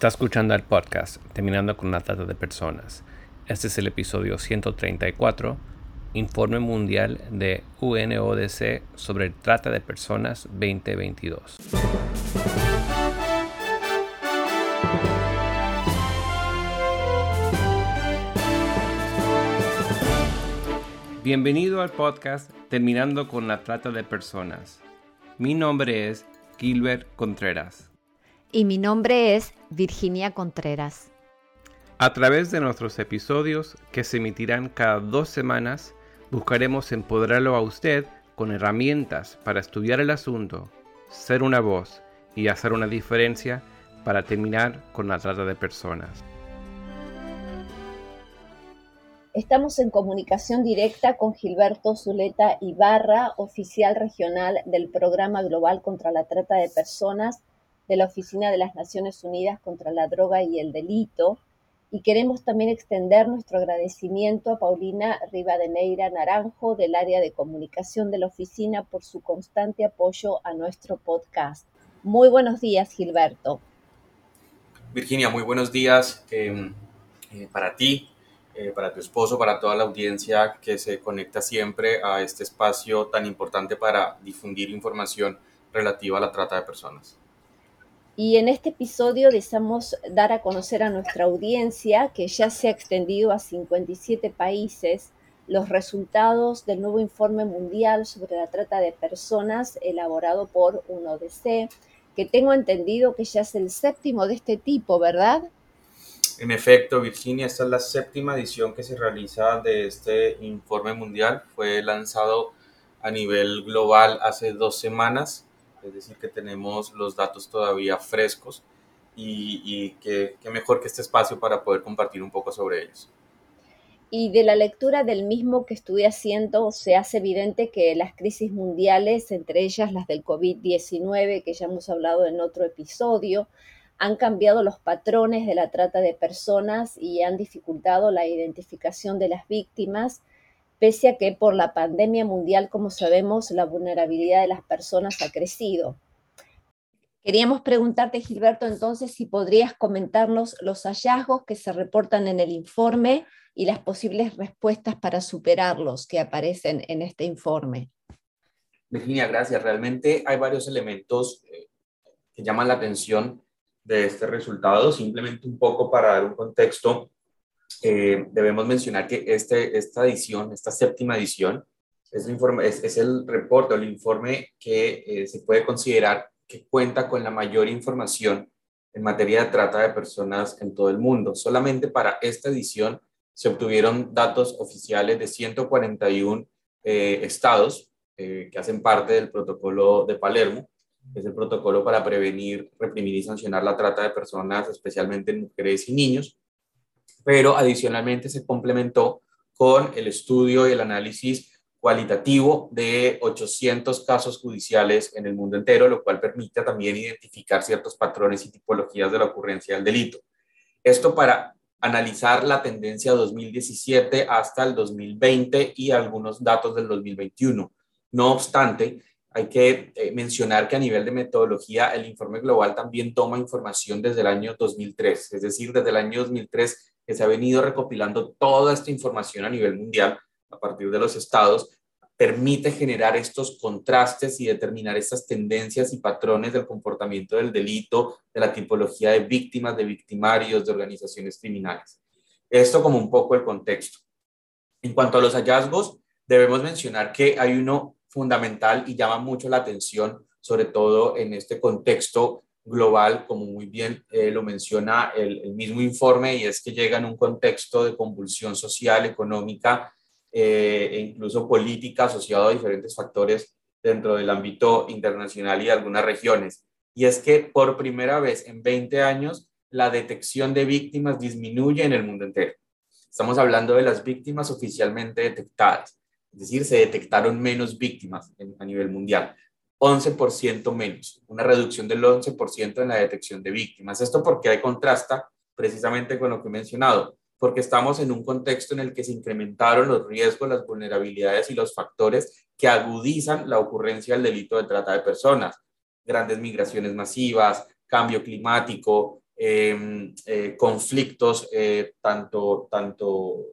Está escuchando el podcast Terminando con la Trata de Personas. Este es el episodio 134, Informe Mundial de UNODC sobre Trata de Personas 2022. Bienvenido al podcast Terminando con la Trata de Personas. Mi nombre es Gilbert Contreras y mi nombre es Virginia Contreras. A través de nuestros episodios, que se emitirán cada dos semanas, buscaremos empoderarlo a usted con herramientas para estudiar el asunto, ser una voz y hacer una diferencia para terminar con la trata de personas. Estamos en comunicación directa con Gilberto Zuleta Ibarra, oficial regional del Programa Global contra la Trata de Personas de la Oficina de las Naciones Unidas contra la Droga y el Delito. Y queremos también extender nuestro agradecimiento a Paulina Rivadeneira Naranjo del área de comunicación de la oficina por su constante apoyo a nuestro podcast. Muy buenos días, Gilberto. Virginia, muy buenos días em, eh, para ti, eh, para tu esposo, para toda la audiencia que se conecta siempre a este espacio tan importante para difundir información relativa a la trata de personas. Y en este episodio deseamos dar a conocer a nuestra audiencia, que ya se ha extendido a 57 países, los resultados del nuevo informe mundial sobre la trata de personas elaborado por UNODC, que tengo entendido que ya es el séptimo de este tipo, ¿verdad? En efecto, Virginia, esta es la séptima edición que se realiza de este informe mundial. Fue lanzado a nivel global hace dos semanas es decir, que tenemos los datos todavía frescos y, y que, mejor que este espacio para poder compartir un poco sobre ellos. Y de la lectura del mismo que estuve haciendo, se hace evidente que las crisis mundiales, entre ellas las del COVID-19, que ya hemos hablado en otro episodio, han cambiado los patrones de la trata de personas y han dificultado la identificación de las víctimas pese a que por la pandemia mundial, como sabemos, la vulnerabilidad de las personas ha crecido. Queríamos preguntarte, Gilberto, entonces, si podrías comentarnos los hallazgos que se reportan en el informe y las posibles respuestas para superarlos que aparecen en este informe. Virginia, gracias. Realmente hay varios elementos eh, que llaman la atención de este resultado. Simplemente un poco para dar un contexto, eh, debemos mencionar que este, esta edición, esta séptima edición, es, el, informe, es, el reporte o el informe que eh, se puede considerar que cuenta con la mayor información en materia de trata de personas en todo el mundo. Solamente para esta edición se obtuvieron datos oficiales de 141 eh, estados que hacen parte del protocolo de Palermo, es el protocolo para prevenir, reprimir y sancionar la trata de personas, especialmente en mujeres y niños pero adicionalmente se complementó con el estudio y el análisis cualitativo de 800 casos judiciales en el mundo entero, lo cual permite también identificar ciertos patrones y tipologías de la ocurrencia del delito. Esto para analizar la tendencia 2017 hasta el 2020 y algunos datos del 2021. No obstante, hay que eh, mencionar que a nivel de metodología, el informe global también toma información desde el año 2003, es decir, desde el año 2003 que se ha venido recopilando toda esta información a nivel mundial a partir de los estados, permite generar estos contrastes y determinar estas tendencias y patrones del comportamiento del delito, de la tipología de víctimas, de victimarios, de organizaciones criminales. Esto como un poco el contexto. En cuanto a los hallazgos, debemos mencionar que hay uno fundamental y llama mucho la atención, sobre todo en este contexto global, como muy bien eh, lo menciona el, mismo informe, y es que llega en un contexto de convulsión social, económica eh, e incluso política asociado a diferentes factores dentro del ámbito internacional y de algunas regiones. Y es que por primera vez en 20 años la detección de víctimas disminuye en el mundo entero. Estamos hablando de las víctimas oficialmente detectadas, es decir, se detectaron menos víctimas a nivel mundial. 11% menos, una reducción del 11% en la detección de víctimas. Esto porque hay contrasta precisamente con lo que he mencionado, porque estamos en un contexto en el que se incrementaron los riesgos, las vulnerabilidades y los factores que agudizan la ocurrencia del delito de trata de personas. Grandes migraciones masivas, cambio climático, em, eh, conflictos eh, tanto, tanto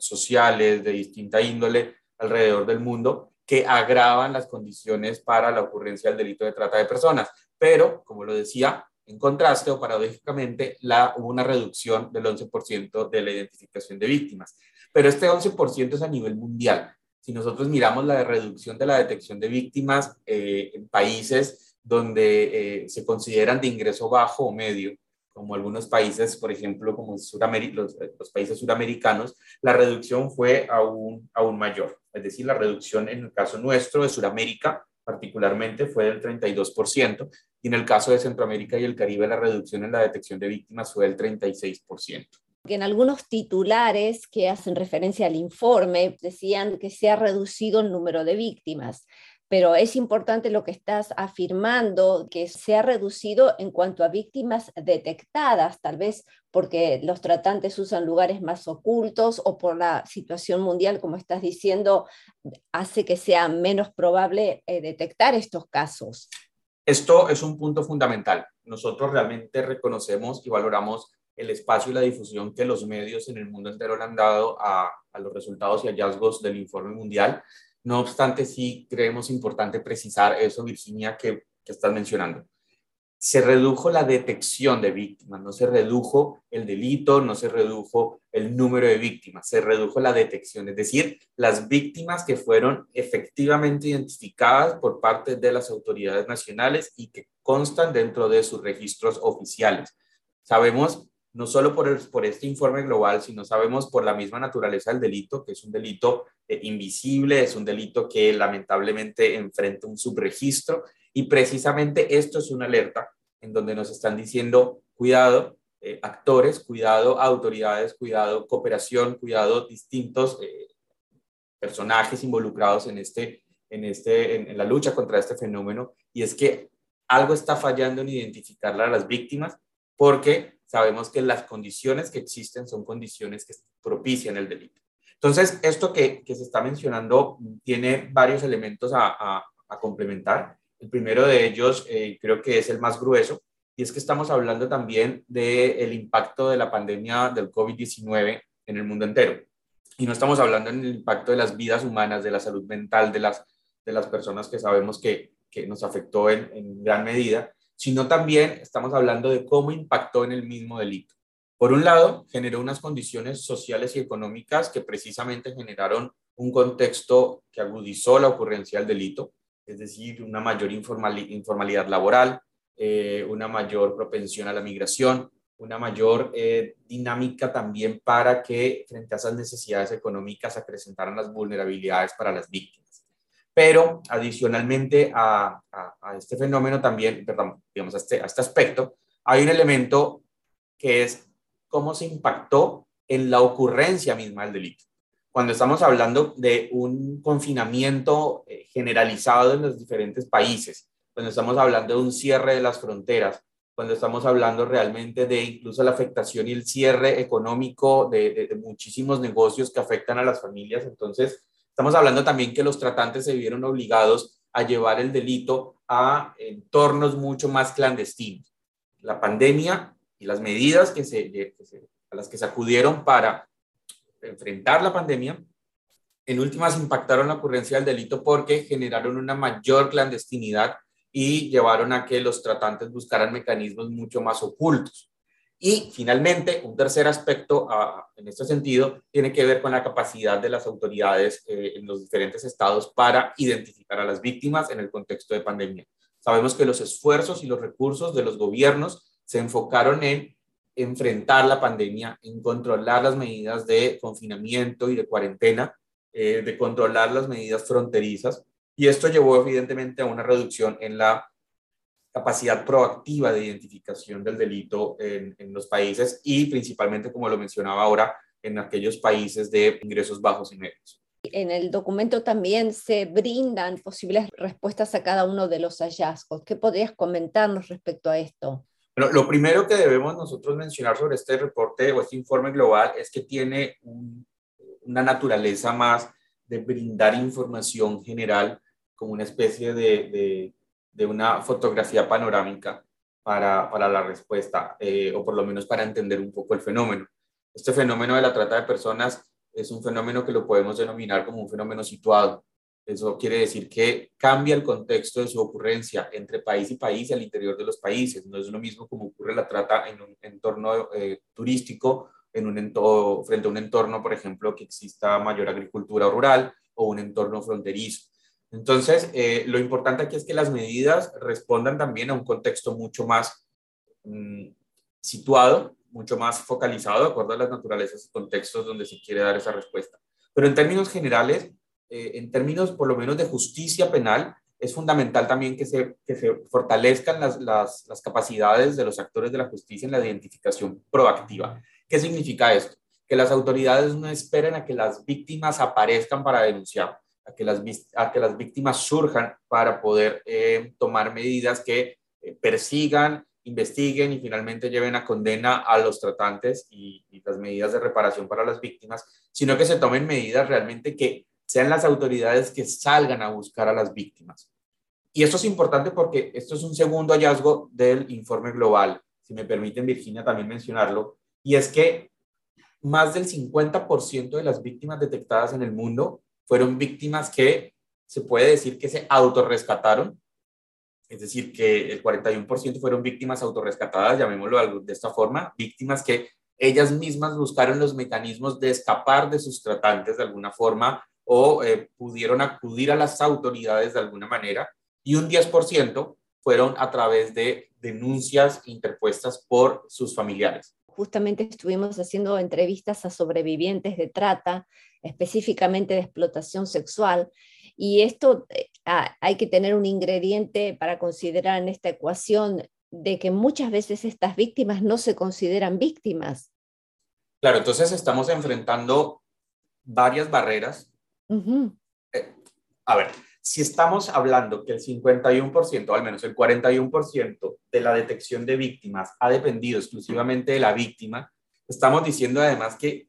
sociales de distinta índole alrededor del mundo que agravan las condiciones para la ocurrencia del delito de trata de personas. Pero, como lo decía, en contraste o paradójicamente, hubo una reducción del 11% de la identificación de víctimas. Pero este 11% es a nivel mundial. Si nosotros miramos la reducción de la detección de víctimas eh, en países donde eh, se consideran de ingreso bajo o medio, como algunos países, por ejemplo, como los, los, países suramericanos, la reducción fue aún, aún mayor. Es decir, la reducción en el caso nuestro de Suramérica particularmente fue del 32%, y en el caso de Centroamérica y el Caribe la reducción en la detección de víctimas fue del 36%. En algunos titulares que hacen referencia al informe decían que se ha reducido el número de víctimas pero es importante lo que estás afirmando, que se ha reducido en cuanto a víctimas detectadas, tal vez porque los tratantes usan lugares más ocultos o por la situación mundial, como estás diciendo, hace que sea menos probable eh, detectar estos casos. Esto es un punto fundamental. Nosotros realmente reconocemos y valoramos el espacio y la difusión que los medios en el mundo entero han dado a los resultados y hallazgos del informe mundial no obstante, sí creemos importante precisar eso, Virginia, que, que estás mencionando. Se redujo la detección de víctimas, no se redujo el delito, no se redujo el número de víctimas, se redujo la detección, es decir, las víctimas que fueron efectivamente identificadas por parte de las autoridades nacionales y que constan dentro de sus registros oficiales. Sabemos no solo por, por este informe global, sino sabemos por la misma naturaleza del delito, que es un delito eh, invisible, es un delito que lamentablemente enfrenta un subregistro. Y precisamente esto es una alerta en donde nos están diciendo, cuidado, eh, actores, cuidado, autoridades, cuidado, cooperación, cuidado, distintos eh, personajes involucrados en, este, en, este, en, en la lucha contra este fenómeno. Y es que algo está fallando en identificar a las víctimas porque sabemos que las condiciones que existen son condiciones que propician el delito. Entonces, esto que, que se está mencionando tiene varios elementos a, a, complementar. El primero de ellos eh, creo que es el más grueso, y es que estamos hablando también del impacto de la pandemia del COVID-19 en el mundo entero. Y no estamos hablando del impacto de las vidas humanas, de la salud mental de las, de las personas que sabemos que, que nos afectó en, en gran medida, sino también estamos hablando de cómo impactó en el mismo delito. Por un lado, generó unas condiciones sociales y económicas que precisamente generaron un contexto que agudizó la ocurrencia del delito, es decir, una mayor informalidad laboral, eh, una mayor propensión a la migración, una mayor eh, dinámica también para que frente a esas necesidades económicas acrecentaran las vulnerabilidades para las víctimas. Pero adicionalmente a, este fenómeno también, perdón, digamos, a este, a este aspecto, hay un elemento que es cómo se impactó en la ocurrencia misma del delito. Cuando estamos hablando de un confinamiento eh, generalizado en los diferentes países, cuando estamos hablando de un cierre de las fronteras, cuando estamos hablando realmente de incluso la afectación y el cierre económico de muchísimos negocios que afectan a las familias, entonces Estamos hablando también que los tratantes se vieron obligados a llevar el delito a entornos mucho más clandestinos. La pandemia y las medidas que se, a las que se acudieron para enfrentar la pandemia, en últimas impactaron la ocurrencia del delito porque generaron una mayor clandestinidad y llevaron a que los tratantes buscaran mecanismos mucho más ocultos. Y finalmente, un tercer aspecto ah, en este sentido tiene que ver con la capacidad de las autoridades eh, en los diferentes estados para identificar a las víctimas en el contexto de pandemia. Sabemos que los esfuerzos y los recursos de los gobiernos se enfocaron en enfrentar la pandemia, en controlar las medidas de confinamiento y de cuarentena, eh, de controlar las medidas fronterizas. Y esto llevó evidentemente a una reducción en la capacidad proactiva de identificación del delito en, los países y principalmente, como lo mencionaba ahora, en aquellos países de ingresos bajos y medios. En el documento también se brindan posibles respuestas a cada uno de los hallazgos. ¿Qué podrías comentarnos respecto a esto? Bueno, lo primero que debemos nosotros mencionar sobre este reporte o este informe global es que tiene una naturaleza más de brindar información general como una especie de, de una fotografía panorámica para, para la respuesta, eh, o por lo menos para entender un poco el fenómeno. Este fenómeno de la trata de personas es un fenómeno que lo podemos denominar como un fenómeno situado. Eso quiere decir que cambia el contexto de su ocurrencia entre país y país y al interior de los países. No es lo mismo como ocurre la trata en un entorno eh, turístico, en un entorno, frente a un entorno, por ejemplo, que exista mayor agricultura rural o un entorno fronterizo. Entonces, eh, lo importante aquí es que las medidas respondan también a un contexto mucho más mm, situado, mucho más focalizado, de acuerdo a las naturalezas y contextos donde se quiere dar esa respuesta. Pero en términos generales, eh, en términos por lo menos de justicia penal, es fundamental también que se, que se fortalezcan las, las, las, capacidades de los actores de la justicia en la identificación proactiva. ¿Qué significa esto? Que las autoridades no esperen a que las víctimas aparezcan para denunciar, a que las, a que las víctimas surjan para poder eh, tomar medidas que eh, persigan, investiguen y finalmente lleven a condena a los tratantes y, y las medidas de reparación para las víctimas, sino que se tomen medidas realmente que sean las autoridades que salgan a buscar a las víctimas. Y esto es importante porque esto es un segundo hallazgo del informe global, si me permiten, Virginia, también mencionarlo, y es que más del 50% de las víctimas detectadas en el mundo fueron víctimas que se puede decir que se autorrescataron, es decir, que el 41% fueron víctimas autorrescatadas, llamémoslo de esta forma, víctimas que ellas mismas buscaron los mecanismos de escapar de sus tratantes de alguna forma o eh, pudieron acudir a las autoridades de alguna manera y un 10% fueron a través de denuncias interpuestas por sus familiares. Justamente estuvimos haciendo entrevistas a sobrevivientes de trata, específicamente de explotación sexual, y esto eh, hay que tener un ingrediente para considerar en esta ecuación de que muchas veces estas víctimas no se consideran víctimas. Claro, entonces estamos enfrentando varias barreras eh, a ver, si estamos hablando que el 51%, o al menos el 41% de la detección de víctimas ha dependido exclusivamente de la víctima, estamos diciendo además que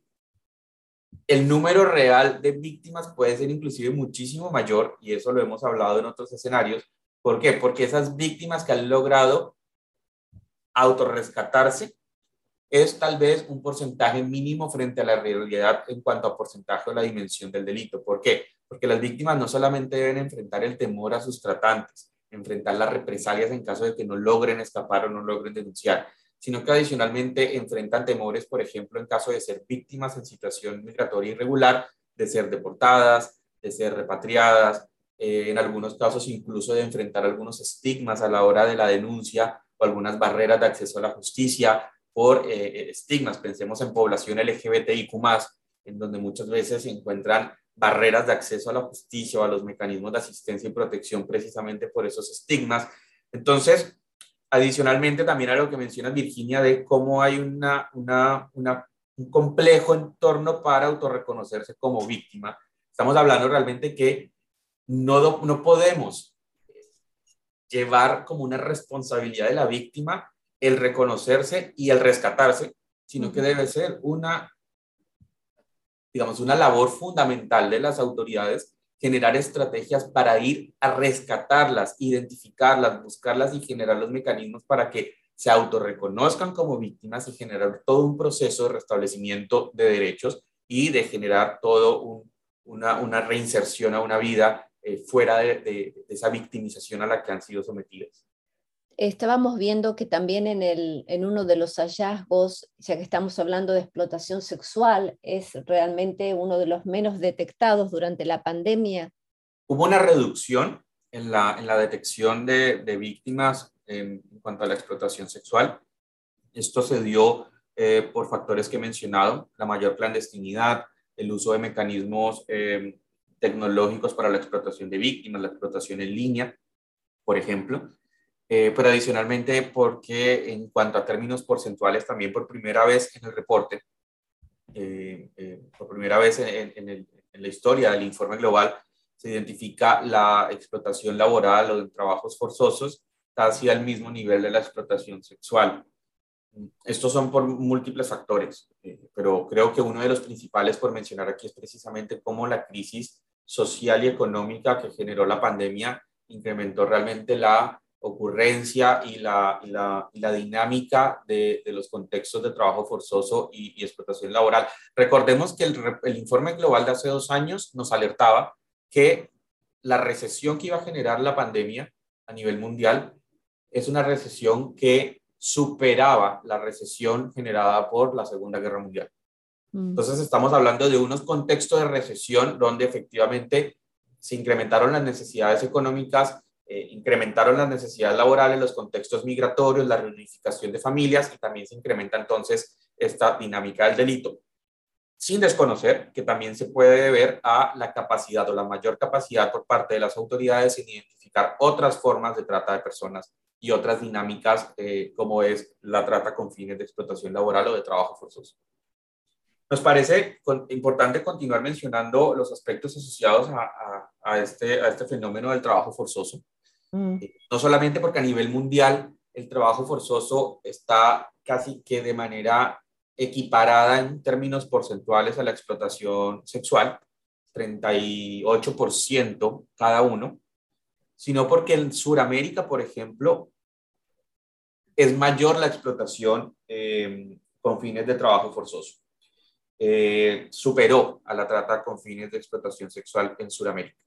el número real de víctimas puede ser inclusive muchísimo mayor, y eso lo hemos hablado en otros escenarios. ¿Por qué? Porque esas víctimas que han logrado autorrescatarse es tal vez un porcentaje mínimo frente a la realidad en cuanto a porcentaje o la dimensión del delito. ¿Por qué? Porque las víctimas no solamente deben enfrentar el temor a sus tratantes, enfrentar las represalias en caso de que no logren escapar o no logren denunciar, sino que adicionalmente enfrentan temores, por ejemplo, en caso de ser víctimas en situación migratoria irregular, de ser deportadas, de ser repatriadas, eh, en algunos casos incluso de enfrentar algunos estigmas a la hora de la denuncia o algunas barreras de acceso a la justicia, por eh, eh, estigmas. Pensemos en población LGBTIQ, en donde muchas veces se encuentran barreras de acceso a la justicia o a los mecanismos de asistencia y protección precisamente por esos estigmas. Entonces, adicionalmente también a lo que menciona Virginia de cómo hay una, una, un complejo entorno para autorreconocerse como víctima. Estamos hablando realmente que no, no podemos llevar como una responsabilidad de la víctima el reconocerse y el rescatarse, sino que debe ser una, digamos, una labor fundamental de las autoridades generar estrategias para ir a rescatarlas, identificarlas, buscarlas y generar los mecanismos para que se autorreconozcan como víctimas y generar todo un proceso de restablecimiento de derechos y de generar todo una, una, reinserción a una vida eh, fuera de esa victimización a la que han sido sometidas estábamos viendo que también en, el, en uno de los hallazgos, ya que estamos hablando de explotación sexual, es realmente uno de los menos detectados durante la pandemia. Hubo una reducción en la, en la detección de, de víctimas en, cuanto a la explotación sexual. Esto se dio eh, por factores que he mencionado, la mayor clandestinidad, el uso de mecanismos eh, tecnológicos para la explotación de víctimas, la explotación en línea, por ejemplo, eh, pero adicionalmente porque en cuanto a términos porcentuales, también por primera vez en el reporte, eh, eh, por primera vez en, en, la historia del informe global, se identifica la explotación laboral o de trabajos forzosos casi al mismo nivel de la explotación sexual. Estos son por múltiples factores, pero creo que uno de los principales por mencionar aquí es precisamente cómo la crisis social y económica que generó la pandemia incrementó realmente la ocurrencia y la, la, dinámica de, los contextos de trabajo forzoso y, explotación laboral. Recordemos que el, el, informe global de hace dos años nos alertaba que la recesión que iba a generar la pandemia a nivel mundial es una recesión que superaba la recesión generada por la Segunda Guerra Mundial. Mm. Entonces estamos hablando de unos contextos de recesión donde efectivamente se incrementaron las necesidades económicas, eh, incrementaron las necesidades laborales, los contextos migratorios, la reunificación de familias y también se incrementa entonces esta dinámica del delito. Sin desconocer que también se puede deber a la capacidad o la mayor capacidad por parte de las autoridades en identificar otras formas de trata de personas y otras dinámicas eh, como es la trata con fines de explotación laboral o de trabajo forzoso. Nos parece importante continuar mencionando los aspectos asociados a, este, a este fenómeno del trabajo forzoso. Mm. Eh, no solamente porque a nivel mundial el trabajo forzoso está casi que de manera equiparada en términos porcentuales a la explotación sexual, 38% cada uno, sino porque en Sudamérica, por ejemplo, es mayor la explotación eh, con fines de trabajo forzoso. Eh, superó a la trata con fines de explotación sexual en Sudamérica.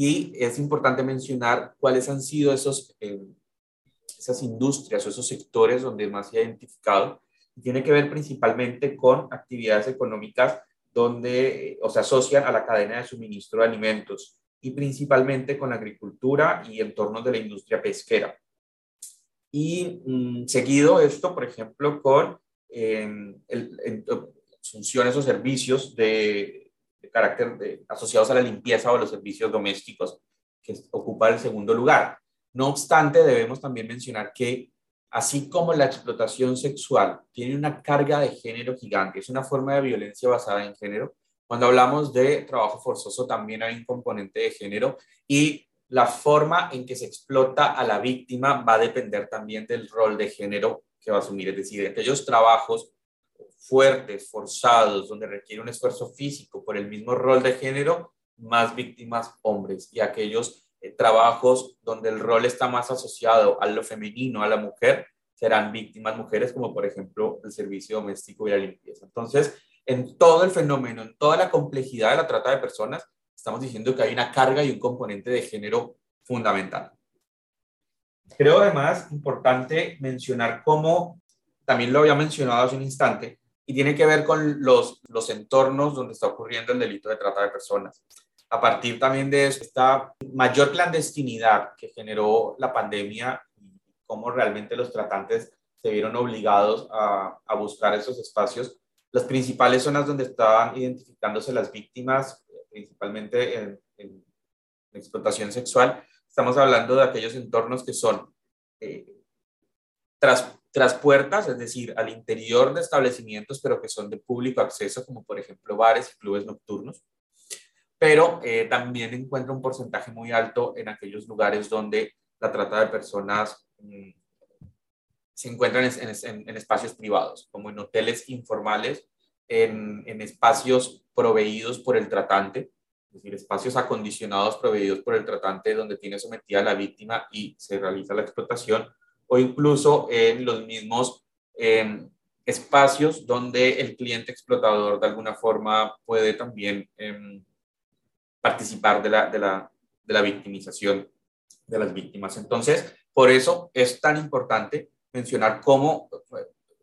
Y es importante mencionar cuáles han sido esos, eh, esas industrias o esos sectores donde más se ha identificado. Tiene que ver principalmente con actividades económicas donde o se asocian a la cadena de suministro de alimentos y principalmente con agricultura y entornos de la industria pesquera. Y mm, seguido esto, por ejemplo, con el, funciones o servicios de, carácter de, asociados a la limpieza o los servicios domésticos, que ocupa el segundo lugar. No obstante, debemos también mencionar que así como la explotación sexual tiene una carga de género gigante, es una forma de violencia basada en género, cuando hablamos de trabajo forzoso también hay un componente de género y la forma en que se explota a la víctima va a depender también del rol de género que va a asumir. Es decir, aquellos trabajos fuertes, forzados, donde requiere un esfuerzo físico por el mismo rol de género, más víctimas hombres. Y aquellos eh, trabajos donde el rol está más asociado a lo femenino, a la mujer, serán víctimas mujeres, como por ejemplo el servicio doméstico y la limpieza. Entonces, en todo el fenómeno, en toda la complejidad de la trata de personas, estamos diciendo que hay una carga y un componente de género fundamental. Creo además importante mencionar cómo, también lo había mencionado hace un instante, y tiene que ver con los, los entornos donde está ocurriendo el delito de trata de personas. A partir también de esta mayor clandestinidad que generó la pandemia cómo realmente los tratantes se vieron obligados a, a buscar esos espacios, las principales zonas donde estaban identificándose las víctimas, principalmente en, en explotación sexual, estamos hablando de aquellos entornos que son eh, tras tras puertas, es decir, al interior de establecimientos, pero que son de público acceso, como por ejemplo bares y clubes nocturnos. Pero eh, también encuentra un porcentaje muy alto en aquellos lugares donde la trata de personas mm, se encuentran en, espacios privados, como en hoteles informales, en, en espacios proveídos por el tratante, es decir, espacios acondicionados proveídos por el tratante donde tiene sometida a la víctima y se realiza la explotación, o incluso en los mismos em, espacios donde el cliente explotador de alguna forma puede también em, participar de la, de, la, de la victimización de las víctimas. Entonces, por eso es tan importante mencionar cómo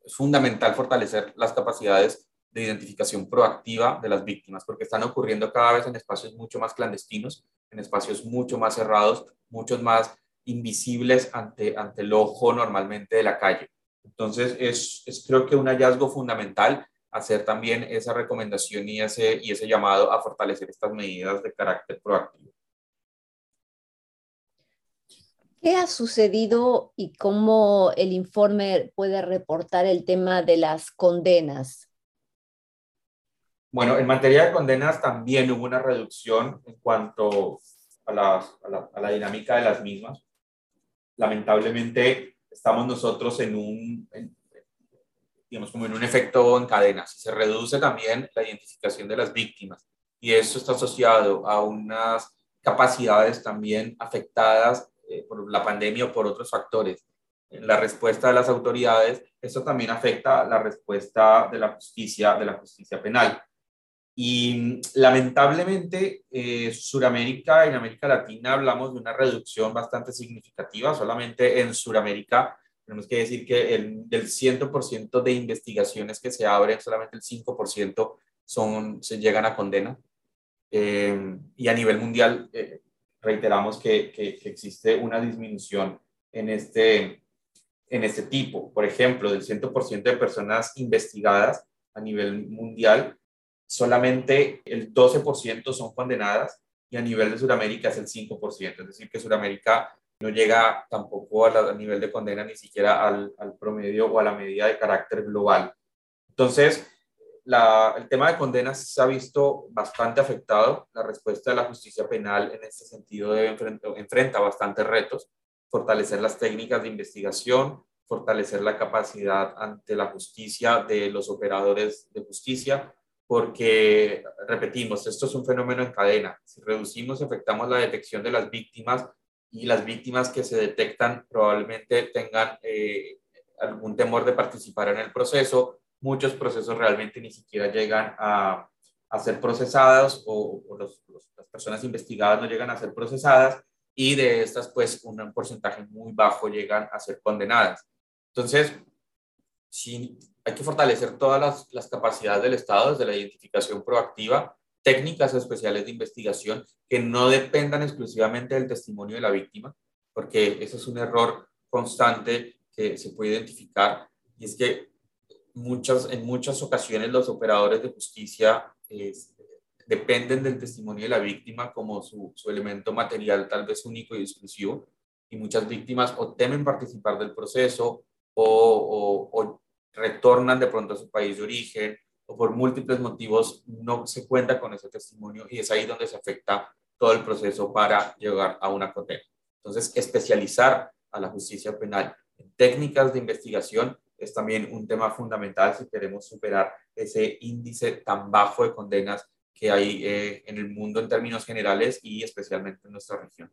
es fundamental fortalecer las capacidades de identificación proactiva de las víctimas, porque están ocurriendo cada vez en espacios mucho más clandestinos, en espacios mucho más cerrados, muchos más invisibles ante, ante el ojo normalmente de la calle. Entonces, es, es creo que un hallazgo fundamental hacer también esa recomendación y ese, y ese llamado a fortalecer estas medidas de carácter proactivo. ¿Qué ha sucedido y cómo el informe puede reportar el tema de las condenas? Bueno, en materia de condenas también hubo una reducción en cuanto a la, a la, a la dinámica de las mismas lamentablemente estamos nosotros en un, digamos, como en un efecto en cadena. Si se reduce también la identificación de las víctimas y eso está asociado a unas capacidades también afectadas eh, por la pandemia o por otros factores en la respuesta de las autoridades, eso también afecta la respuesta de la justicia, de la justicia penal. Y lamentablemente, eh, Suramérica en América Latina hablamos de una reducción bastante significativa. Solamente en Suramérica tenemos que decir que el, del 100% de investigaciones que se abren, solamente el 5% son, se llegan a condena. Eh, y a nivel mundial, eh, reiteramos que, que, que, existe una disminución en este, en este tipo. Por ejemplo, del 100% de personas investigadas a nivel mundial, solamente el 12% son condenadas y a nivel de Sudamérica es el 5%. Es decir, que Sudamérica no llega tampoco a, nivel de condena ni siquiera al, al, promedio o a la medida de carácter global. Entonces, la, el tema de condenas se ha visto bastante afectado. La respuesta de la justicia penal en este sentido debe enfrenta, enfrenta bastantes retos. Fortalecer las técnicas de investigación, fortalecer la capacidad ante la justicia de los operadores de justicia, porque, repetimos, esto es un fenómeno en cadena. Si reducimos, afectamos la detección de las víctimas y las víctimas que se detectan probablemente tengan eh, algún temor de participar en el proceso. Muchos procesos realmente ni siquiera llegan a, a ser procesados o, o los, los, las personas investigadas no llegan a ser procesadas y de estas, pues, un porcentaje muy bajo llegan a ser condenadas. Entonces, sí, hay que fortalecer todas las, las, capacidades del Estado desde la identificación proactiva, técnicas especiales de investigación que no dependan exclusivamente del testimonio de la víctima, porque ese es un error constante que se puede identificar, y es que muchas, en muchas ocasiones los operadores de justicia dependen del testimonio de la víctima como su, su elemento material tal vez único y exclusivo, y muchas víctimas o temen participar del proceso o retornan de pronto a su país de origen o por múltiples motivos no se cuenta con ese testimonio y es ahí donde se afecta todo el proceso para llegar a una condena. Entonces, especializar a la justicia penal en técnicas de investigación es también un tema fundamental si queremos superar ese índice tan bajo de condenas que hay eh, en el mundo en términos generales y especialmente en nuestra región.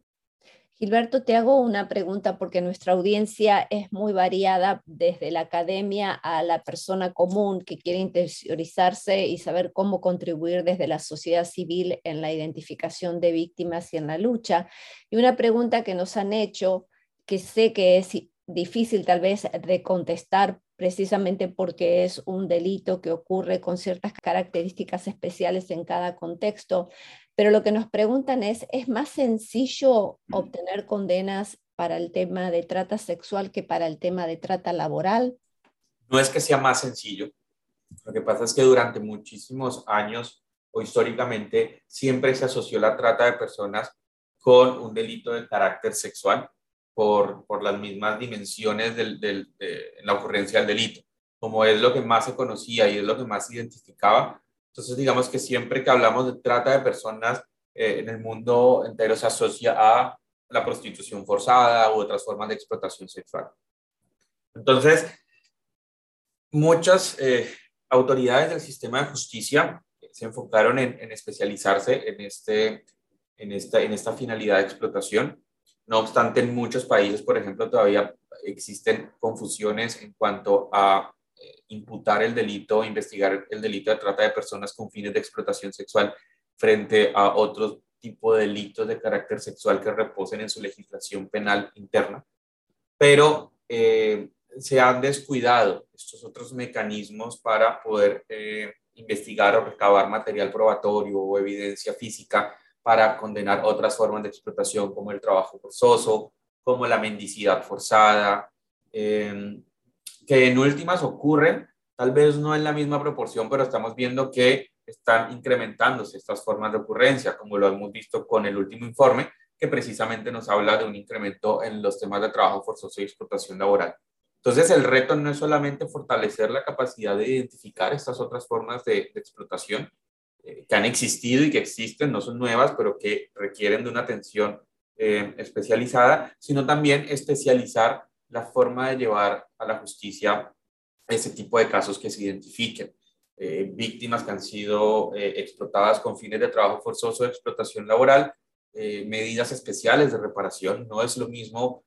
Gilberto, te hago una pregunta porque nuestra audiencia es muy variada desde la academia a la persona común que quiere interiorizarse y saber cómo contribuir desde la sociedad civil en la identificación de víctimas y en la lucha. Y una pregunta que nos han hecho, que sé que es difícil tal vez de contestar precisamente porque es un delito que ocurre con ciertas características especiales en cada contexto, pero lo que nos preguntan es, ¿es más sencillo obtener condenas para el tema de trata sexual que para el tema de trata laboral? No es que sea más sencillo. Lo que pasa es que durante muchísimos años o históricamente siempre se asoció la trata de personas con un delito de carácter sexual por, por las mismas dimensiones del, del, de la ocurrencia del delito. Como es lo que más se conocía y es lo que más se identificaba, entonces, digamos que siempre que hablamos de trata de personas eh, en el mundo entero se asocia a la prostitución forzada u otras formas de explotación sexual. Entonces, muchas eh, autoridades del sistema de justicia se enfocaron en, en especializarse en, este, en, esta, en esta finalidad de explotación. No obstante, en muchos países, por ejemplo, todavía existen confusiones en cuanto a imputar el delito, investigar el delito de trata de personas con fines de explotación sexual frente a otros tipo de delitos de carácter sexual que reposen en su legislación penal interna. Pero eh, se han descuidado estos otros mecanismos para poder eh, investigar o recabar material probatorio o evidencia física para condenar otras formas de explotación como el trabajo forzoso, como la mendicidad forzada, eh, que en últimas ocurren, tal vez no en la misma proporción, pero estamos viendo que están incrementándose estas formas de ocurrencia, como lo hemos visto con el último informe, que precisamente nos habla de un incremento en los temas de trabajo forzoso y explotación laboral. Entonces, el reto no es solamente fortalecer la capacidad de identificar estas otras formas de, explotación eh, que han existido y que existen, no son nuevas, pero que requieren de una atención eh, especializada, sino también especializar la forma de llevar a la justicia ese tipo de casos que se identifiquen. Eh, víctimas que han sido eh, explotadas con fines de trabajo forzoso de explotación laboral eh, medidas especiales de reparación. No es lo mismo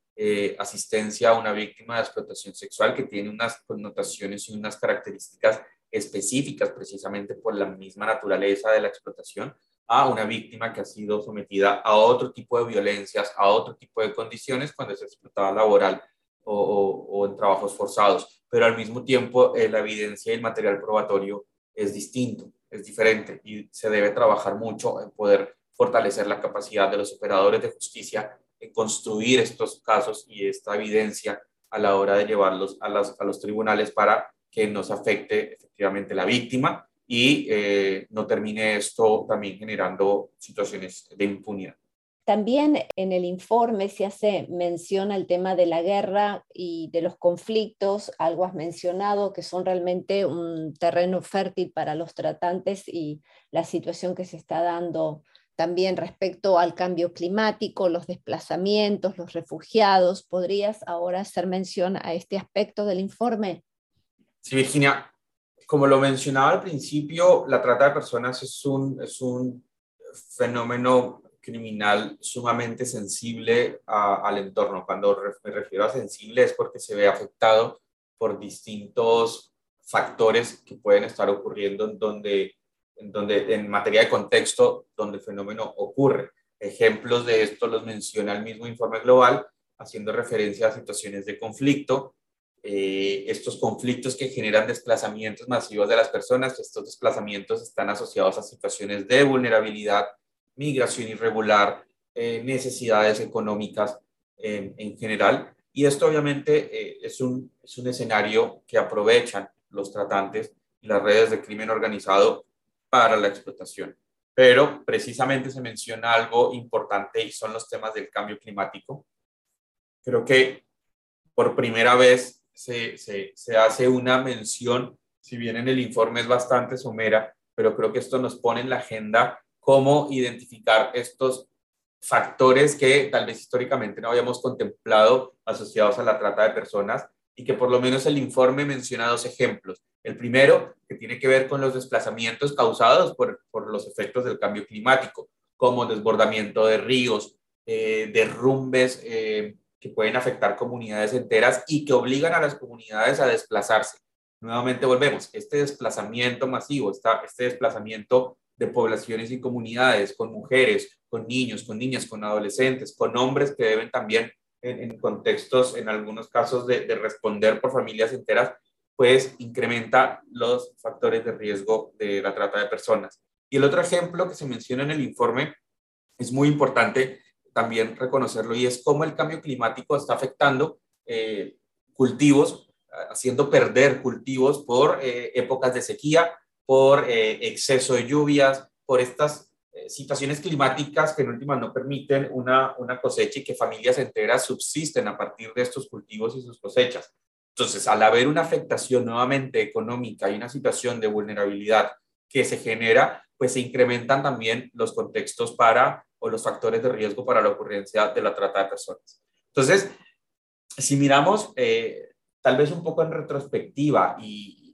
asistencia a una víctima de explotación sexual que tiene unas connotaciones y unas características específicas precisamente por la misma naturaleza de la explotación a una víctima que ha sido sometida a otro tipo de violencias, a otro tipo de condiciones cuando es explotada laboral o, en trabajos forzados. Pero al mismo tiempo eh, la evidencia y el material probatorio es distinto, es diferente y se debe trabajar mucho en poder fortalecer la capacidad de los operadores de justicia en construir estos casos y esta evidencia a la hora de llevarlos a, los tribunales para que no se afecte efectivamente la víctima y eh, no termine esto también generando situaciones de impunidad. También en el informe se hace mención al tema de la guerra y de los conflictos, algo has mencionado, que son realmente un terreno fértil para los tratantes y la situación que se está dando también respecto al cambio climático, los desplazamientos, los refugiados. ¿Podrías ahora hacer mención a este aspecto del informe? Sí, Virginia, como lo mencionaba al principio, la trata de personas es un, es un fenómeno criminal sumamente sensible al entorno. Cuando me refiero a sensible es porque se ve afectado por distintos factores que pueden estar ocurriendo en donde, en donde, en materia de contexto, donde el fenómeno ocurre. Ejemplos de esto los menciona el mismo informe global, haciendo referencia a situaciones de conflicto, eh, estos conflictos que generan desplazamientos masivos de las personas, estos desplazamientos están asociados a situaciones de vulnerabilidad, migración irregular, eh, necesidades económicas en general. Y esto obviamente eh, es, un, es un escenario que aprovechan los tratantes y las redes de crimen organizado para la explotación. Pero precisamente se menciona algo importante y son los temas del cambio climático. Creo que por primera vez se, se, se hace una mención, si bien en el informe es bastante somera, pero creo que esto nos pone en la agenda cómo identificar estos factores que tal vez históricamente no habíamos contemplado asociados a la trata de personas y que por lo menos el informe menciona dos ejemplos. El primero, que tiene que ver con los desplazamientos causados por, por los efectos del cambio climático, como desbordamiento de ríos, eh, derrumbes eh, que pueden afectar comunidades enteras y que obligan a las comunidades a desplazarse. Nuevamente volvemos, este desplazamiento masivo, este desplazamiento de poblaciones y comunidades, con mujeres, con niños, con niñas, con adolescentes, con hombres que deben también en, contextos, en algunos casos, de, de, responder por familias enteras, pues incrementa los factores de riesgo de la trata de personas. Y el otro ejemplo que se menciona en el informe es muy importante también reconocerlo y es cómo el cambio climático está afectando eh, cultivos, haciendo perder cultivos por eh, épocas de sequía, por eh, exceso de lluvias, por estas eh, situaciones climáticas que en última no permiten una, una cosecha y que familias enteras subsisten a partir de estos cultivos y sus cosechas. Entonces, al haber una afectación nuevamente económica y una situación de vulnerabilidad que se genera, pues se incrementan también los contextos para o los factores de riesgo para la ocurrencia de la trata de personas. Entonces, si miramos eh, tal vez un poco en retrospectiva y,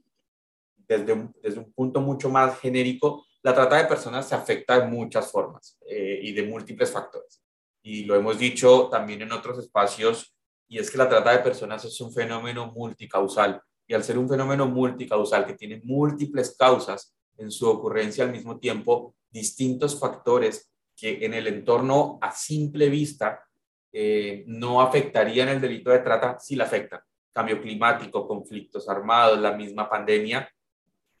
desde un, desde un punto mucho más genérico, la trata de personas se afecta de muchas formas eh, y de múltiples factores. Y lo hemos dicho también en otros espacios, y es que la trata de personas es un fenómeno multicausal. Y al ser un fenómeno multicausal que tiene múltiples causas en su ocurrencia al mismo tiempo, distintos factores que en el entorno a simple vista eh, no afectarían el delito de trata, sí la afectan. Cambio climático, conflictos armados, la misma pandemia,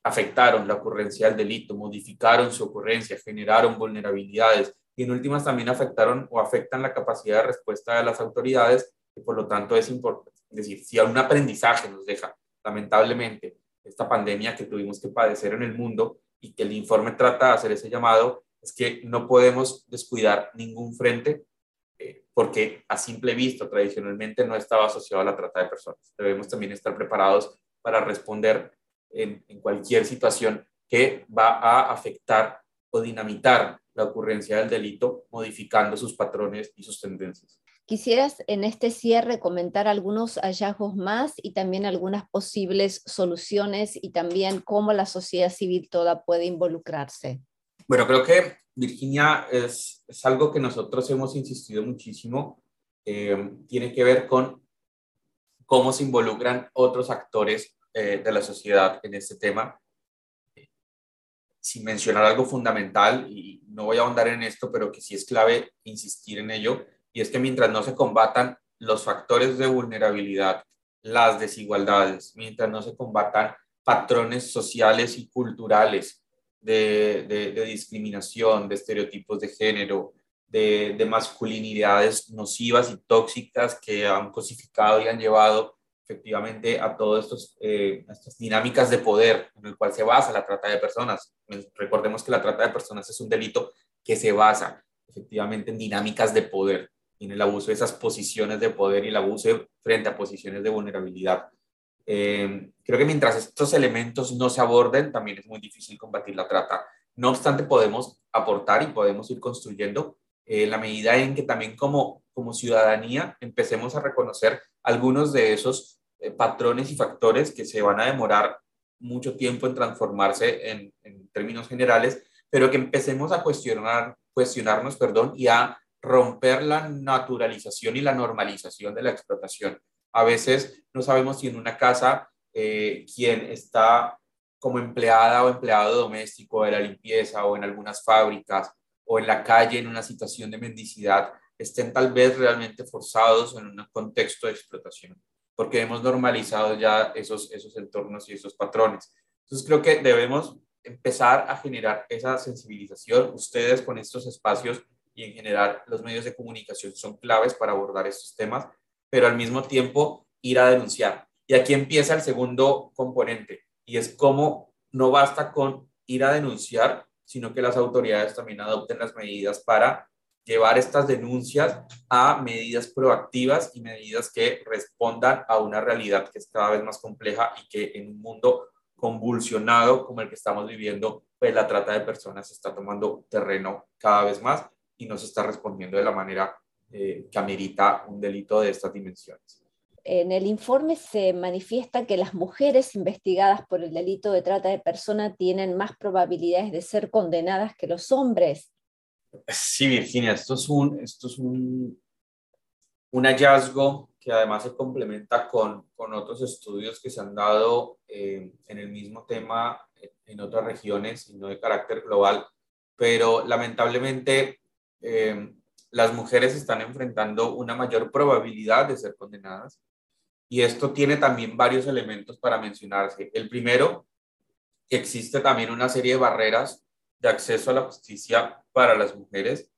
afectaron la ocurrencia del delito, modificaron su ocurrencia, generaron vulnerabilidades y en últimas también afectaron o afectan la capacidad de respuesta de las autoridades y por lo tanto es importante, decir, si algún aprendizaje nos deja, lamentablemente, esta pandemia que tuvimos que padecer en el mundo y que el informe trata de hacer ese llamado, es que no podemos descuidar ningún frente eh, porque a simple vista tradicionalmente no estaba asociado a la trata de personas. Debemos también estar preparados para responder en, cualquier situación que va a afectar o dinamitar la ocurrencia del delito, modificando sus patrones y sus tendencias. Quisieras en este cierre comentar algunos hallazgos más y también algunas posibles soluciones y también cómo la sociedad civil toda puede involucrarse. Bueno, creo que Virginia es, es algo que nosotros hemos insistido muchísimo. Eh, tiene que ver con cómo se involucran otros actores eh, de la sociedad en este tema. Sin mencionar algo fundamental, y no voy a ahondar en esto, pero que sí es clave insistir en ello, y es que mientras no se combatan los factores de vulnerabilidad, las desigualdades, mientras no se combatan patrones sociales y culturales de, discriminación, de estereotipos de género, de, masculinidades nocivas y tóxicas que han cosificado y han llevado efectivamente a todas eh, estas dinámicas de poder en el cual se basa la trata de personas. Recordemos que la trata de personas es un delito que se basa efectivamente en dinámicas de poder, en el abuso de esas posiciones de poder y el abuso frente a posiciones de vulnerabilidad. Eh, creo que mientras estos elementos no se aborden, también es muy difícil combatir la trata. No obstante, podemos aportar y podemos ir construyendo en la medida en que también como, como ciudadanía empecemos a reconocer algunos de esos eh, patrones y factores que se van a demorar mucho tiempo en transformarse en, en, términos generales, pero que empecemos a cuestionar, cuestionarnos perdón, y a romper la naturalización y la normalización de la explotación. A veces no sabemos si en una casa eh, quien está como empleada o empleado doméstico de la limpieza o en algunas fábricas o en la calle en una situación de mendicidad estén tal vez realmente forzados en un contexto de explotación, porque hemos normalizado ya esos, esos entornos y esos patrones. Entonces creo que debemos empezar a generar esa sensibilización. Ustedes con estos espacios y en general los medios de comunicación son claves para abordar estos temas pero al mismo tiempo ir a denunciar. Y aquí empieza el segundo componente, y es cómo no basta con ir a denunciar, sino que las autoridades también adopten las medidas para llevar estas denuncias a medidas proactivas y medidas que respondan a una realidad que es cada vez más compleja y que en un mundo convulsionado como el que estamos viviendo, pues la trata de personas está tomando terreno cada vez más y no se está respondiendo de la manera eh, que amerita un delito de estas dimensiones. En el informe se manifiesta que las mujeres investigadas por el delito de trata de personas tienen más probabilidades de ser condenadas que los hombres. Sí, Virginia, esto es un, esto es un, un hallazgo que además se complementa con, con otros estudios que se han dado eh, en el mismo tema en otras regiones y no de carácter global, pero lamentablemente eh, las mujeres están enfrentando una mayor probabilidad de ser condenadas. Y esto tiene también varios elementos para mencionarse. El primero, existe también una serie de barreras de acceso a la justicia para las mujeres.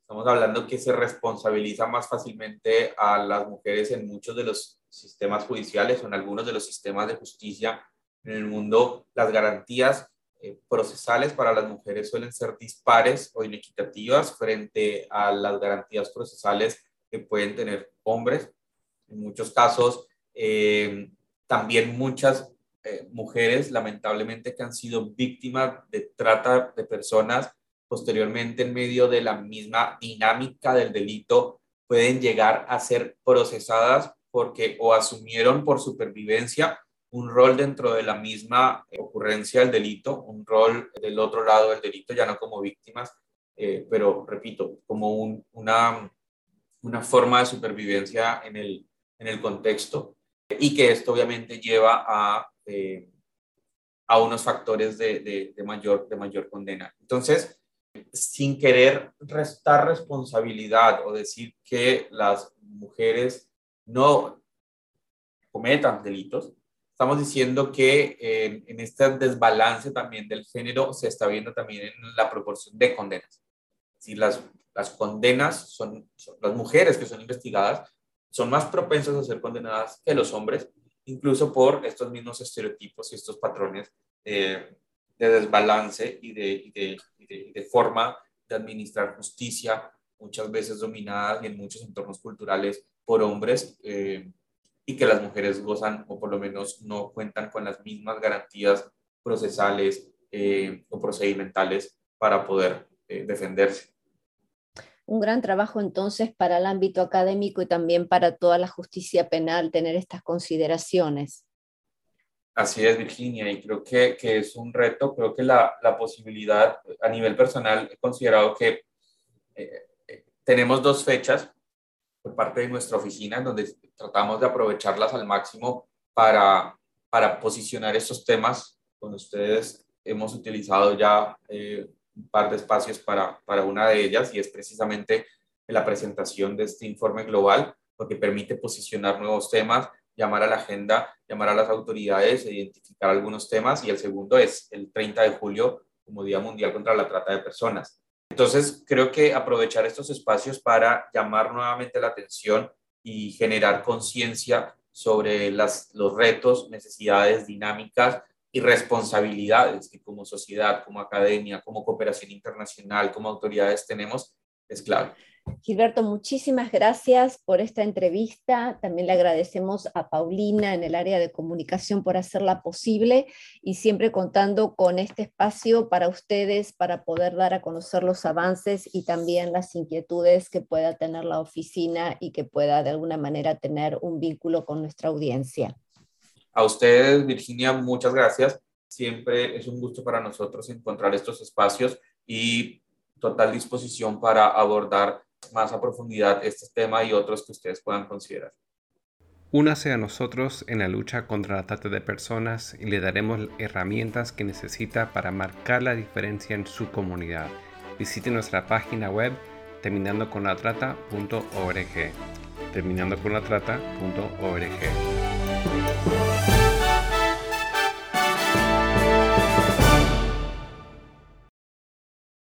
Estamos hablando que se responsabiliza más fácilmente a las mujeres en muchos de los sistemas judiciales o en algunos de los sistemas de justicia en el mundo. Las garantías eh, procesales para las mujeres suelen ser dispares o inequitativas frente a las garantías procesales que pueden tener hombres. En muchos casos, eh, también muchas eh, mujeres, lamentablemente, que han sido víctimas de trata de personas, posteriormente en medio de la misma dinámica del delito, pueden llegar a ser procesadas porque o asumieron por supervivencia un rol dentro de la misma ocurrencia del delito, un rol del otro lado del delito, ya no como víctimas, eh, pero repito, como una, una forma de supervivencia en el, en el contexto y que esto obviamente lleva a, eh, a unos factores de, de, mayor, de mayor condena. Entonces, sin querer restar responsabilidad o decir que las mujeres no cometan delitos, estamos diciendo que en este desbalance también del género se está viendo también en la proporción de condenas. Si las, las condenas son, las mujeres que son investigadas son más propensas a ser condenadas que los hombres, incluso por estos mismos estereotipos y estos patrones eh, de desbalance y de, de, de, forma de administrar justicia, muchas veces dominadas y en muchos entornos culturales por hombres. Eh, y que las mujeres gozan o por lo menos no cuentan con las mismas garantías procesales eh, o procedimentales para poder defenderse. Un gran trabajo entonces para el ámbito académico y también para toda la justicia penal tener estas consideraciones. Así es, Virginia, y creo que, que es un reto, creo que la, la, posibilidad a nivel personal he considerado que eh, eh, tenemos dos fechas por parte de nuestra oficina en donde tratamos de aprovecharlas al máximo para, para posicionar estos temas. Con ustedes hemos utilizado ya eh, un par de espacios para, para una de ellas y es precisamente la presentación de este informe global, porque permite posicionar nuevos temas, llamar a la agenda, llamar a las autoridades identificar algunos temas. Y el segundo es el 30 de julio como Día Mundial contra la Trata de Personas. Entonces, creo que aprovechar estos espacios para llamar nuevamente la atención y generar conciencia sobre las, los retos, necesidades, dinámicas y responsabilidades que como sociedad, como academia, como cooperación internacional, como autoridades tenemos, es clave. Gilberto, muchísimas gracias por esta entrevista. También le agradecemos a Paulina en el área de comunicación por hacerla posible y siempre contando con este espacio para ustedes para poder dar a conocer los avances y también las inquietudes que pueda tener la oficina y que pueda de alguna manera tener un vínculo con nuestra audiencia. A ustedes, Virginia, muchas gracias. Siempre es un gusto para nosotros encontrar estos espacios y total disposición para abordar más a profundidad este tema y otros que ustedes puedan considerar. Únase a nosotros en la lucha contra la trata de personas y le daremos herramientas que necesita para marcar la diferencia en su comunidad. Visite nuestra página web terminandoconlatrata.org. Música